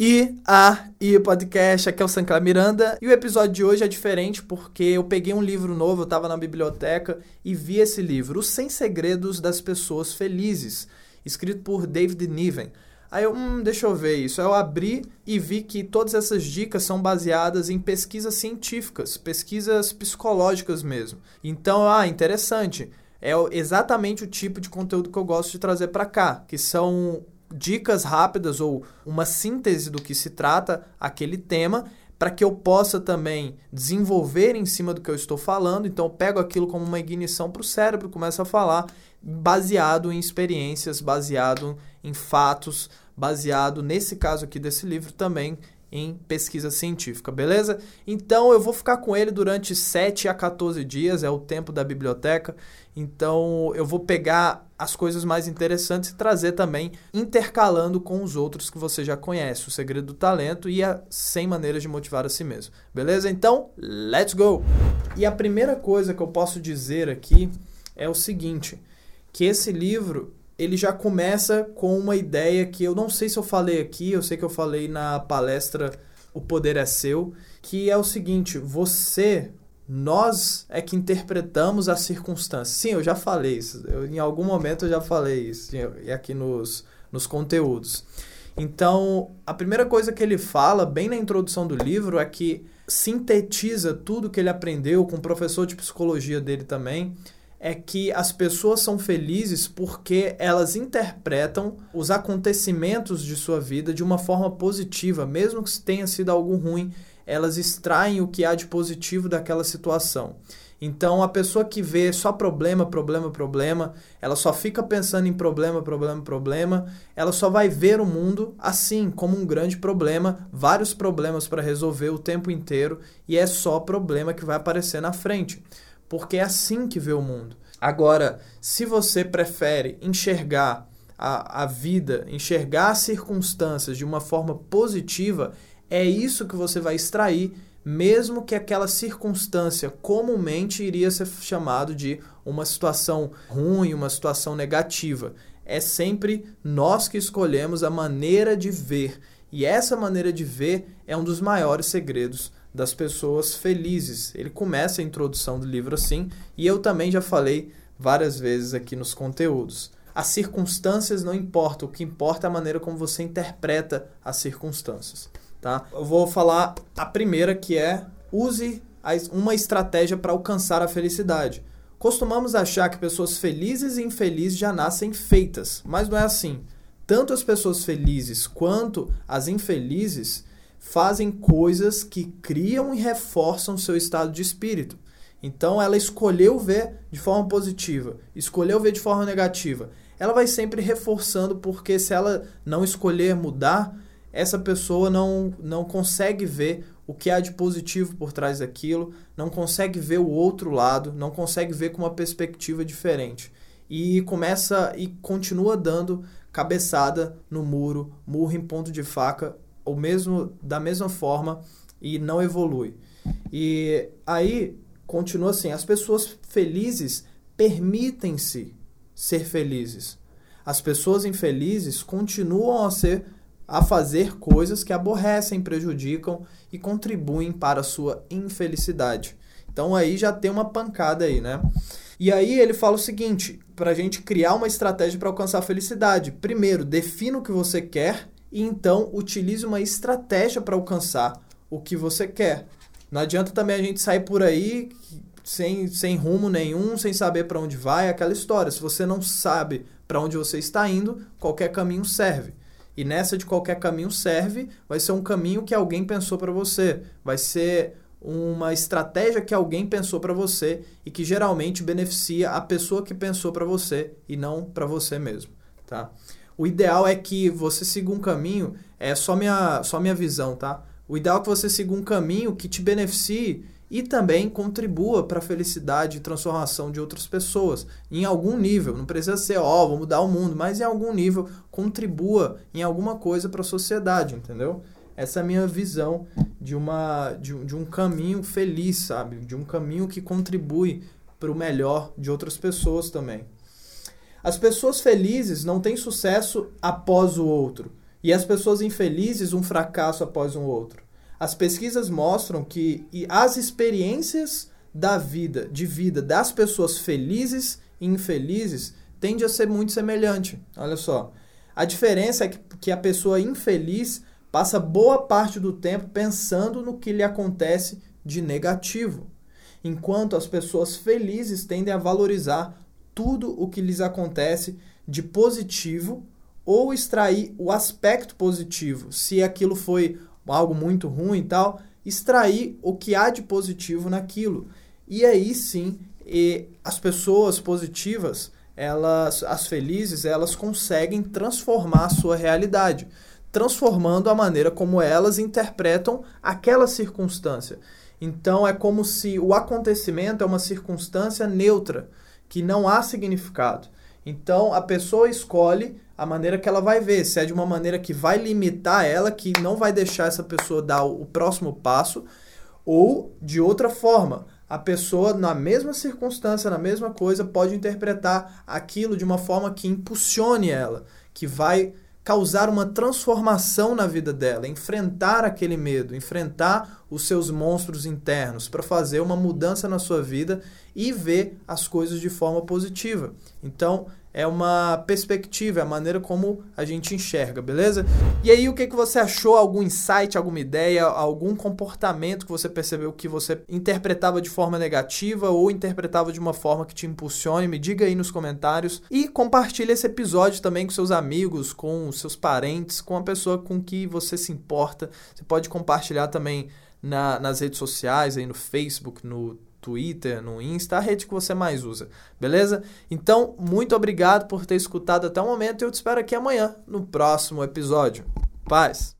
E a e podcast, aqui é o Sancler Miranda. E o episódio de hoje é diferente porque eu peguei um livro novo, eu estava na biblioteca e vi esse livro, Os 100 Segredos das Pessoas Felizes, escrito por David Niven. Aí eu, hum, deixa eu ver isso. Aí eu abri e vi que todas essas dicas são baseadas em pesquisas científicas, pesquisas psicológicas mesmo. Então, ah, interessante. É exatamente o tipo de conteúdo que eu gosto de trazer para cá, que são dicas rápidas ou uma síntese do que se trata aquele tema, para que eu possa também desenvolver em cima do que eu estou falando. Então, eu pego aquilo como uma ignição para o cérebro, começo a falar baseado em experiências, baseado em fatos, baseado nesse caso aqui desse livro também em pesquisa científica, beleza? Então eu vou ficar com ele durante 7 a 14 dias, é o tempo da biblioteca. Então eu vou pegar as coisas mais interessantes e trazer também intercalando com os outros que você já conhece, o segredo do talento e a 100 maneiras de motivar a si mesmo. Beleza? Então, let's go. E a primeira coisa que eu posso dizer aqui é o seguinte, que esse livro ele já começa com uma ideia que eu não sei se eu falei aqui, eu sei que eu falei na palestra O Poder é Seu, que é o seguinte: você, nós é que interpretamos as circunstâncias. Sim, eu já falei isso, eu, em algum momento eu já falei isso, e aqui nos, nos conteúdos. Então, a primeira coisa que ele fala, bem na introdução do livro, é que sintetiza tudo que ele aprendeu com o professor de psicologia dele também é que as pessoas são felizes porque elas interpretam os acontecimentos de sua vida de uma forma positiva, mesmo que tenha sido algo ruim, elas extraem o que há de positivo daquela situação. Então, a pessoa que vê só problema, problema, problema, ela só fica pensando em problema, problema, problema, ela só vai ver o mundo assim, como um grande problema, vários problemas para resolver o tempo inteiro, e é só problema que vai aparecer na frente porque é assim que vê o mundo. Agora, se você prefere enxergar a, a vida, enxergar as circunstâncias de uma forma positiva, é isso que você vai extrair, mesmo que aquela circunstância comumente iria ser chamado de uma situação ruim, uma situação negativa. É sempre nós que escolhemos a maneira de ver. E essa maneira de ver é um dos maiores segredos das pessoas felizes. Ele começa a introdução do livro assim, e eu também já falei várias vezes aqui nos conteúdos. As circunstâncias não importam, o que importa é a maneira como você interpreta as circunstâncias, tá? Eu vou falar a primeira que é use uma estratégia para alcançar a felicidade. Costumamos achar que pessoas felizes e infelizes já nascem feitas, mas não é assim. Tanto as pessoas felizes quanto as infelizes fazem coisas que criam e reforçam seu estado de espírito. Então ela escolheu ver de forma positiva, escolheu ver de forma negativa. Ela vai sempre reforçando, porque se ela não escolher mudar, essa pessoa não, não consegue ver o que há de positivo por trás daquilo, não consegue ver o outro lado, não consegue ver com uma perspectiva diferente. E começa e continua dando cabeçada no muro, murro em ponto de faca o mesmo da mesma forma e não evolui. E aí continua assim, as pessoas felizes permitem-se ser felizes. As pessoas infelizes continuam a ser a fazer coisas que aborrecem, prejudicam e contribuem para a sua infelicidade. Então aí já tem uma pancada aí, né? E aí ele fala o seguinte, para a gente criar uma estratégia para alcançar a felicidade. Primeiro, defina o que você quer e então utilize uma estratégia para alcançar o que você quer. Não adianta também a gente sair por aí sem, sem rumo nenhum, sem saber para onde vai, aquela história. Se você não sabe para onde você está indo, qualquer caminho serve. E nessa de qualquer caminho serve, vai ser um caminho que alguém pensou para você, vai ser uma estratégia que alguém pensou para você e que geralmente beneficia a pessoa que pensou para você e não para você mesmo, tá? O ideal é que você siga um caminho, é só minha, só minha visão, tá? O ideal é que você siga um caminho que te beneficie e também contribua para a felicidade e transformação de outras pessoas em algum nível. Não precisa ser, ó, oh, vou mudar o mundo, mas em algum nível contribua em alguma coisa para a sociedade, entendeu? Essa é a minha visão de, uma, de, de um caminho feliz, sabe? De um caminho que contribui para o melhor de outras pessoas também. As pessoas felizes não têm sucesso após o outro. E as pessoas infelizes, um fracasso após um outro. As pesquisas mostram que as experiências da vida, de vida das pessoas felizes e infelizes tende a ser muito semelhante. Olha só. A diferença é que, que a pessoa infeliz passa boa parte do tempo pensando no que lhe acontece de negativo, enquanto as pessoas felizes tendem a valorizar tudo o que lhes acontece de positivo ou extrair o aspecto positivo, se aquilo foi algo muito ruim e tal, extrair o que há de positivo naquilo. E aí sim, e as pessoas positivas, elas, as felizes, elas conseguem transformar a sua realidade, transformando a maneira como elas interpretam aquela circunstância. Então é como se o acontecimento é uma circunstância neutra, que não há significado. Então a pessoa escolhe a maneira que ela vai ver, se é de uma maneira que vai limitar ela, que não vai deixar essa pessoa dar o próximo passo, ou de outra forma, a pessoa, na mesma circunstância, na mesma coisa, pode interpretar aquilo de uma forma que impulsione ela, que vai causar uma transformação na vida dela, enfrentar aquele medo, enfrentar os seus monstros internos, para fazer uma mudança na sua vida e ver as coisas de forma positiva. Então, é uma perspectiva, é a maneira como a gente enxerga, beleza? E aí, o que, que você achou? Algum insight, alguma ideia, algum comportamento que você percebeu que você interpretava de forma negativa ou interpretava de uma forma que te impulsione? Me diga aí nos comentários e compartilhe esse episódio também com seus amigos, com seus parentes, com a pessoa com que você se importa. Você pode compartilhar também na, nas redes sociais, aí no Facebook, no Twitter, no Insta, a rede que você mais usa, beleza? Então, muito obrigado por ter escutado até o momento e eu te espero aqui amanhã no próximo episódio. Paz!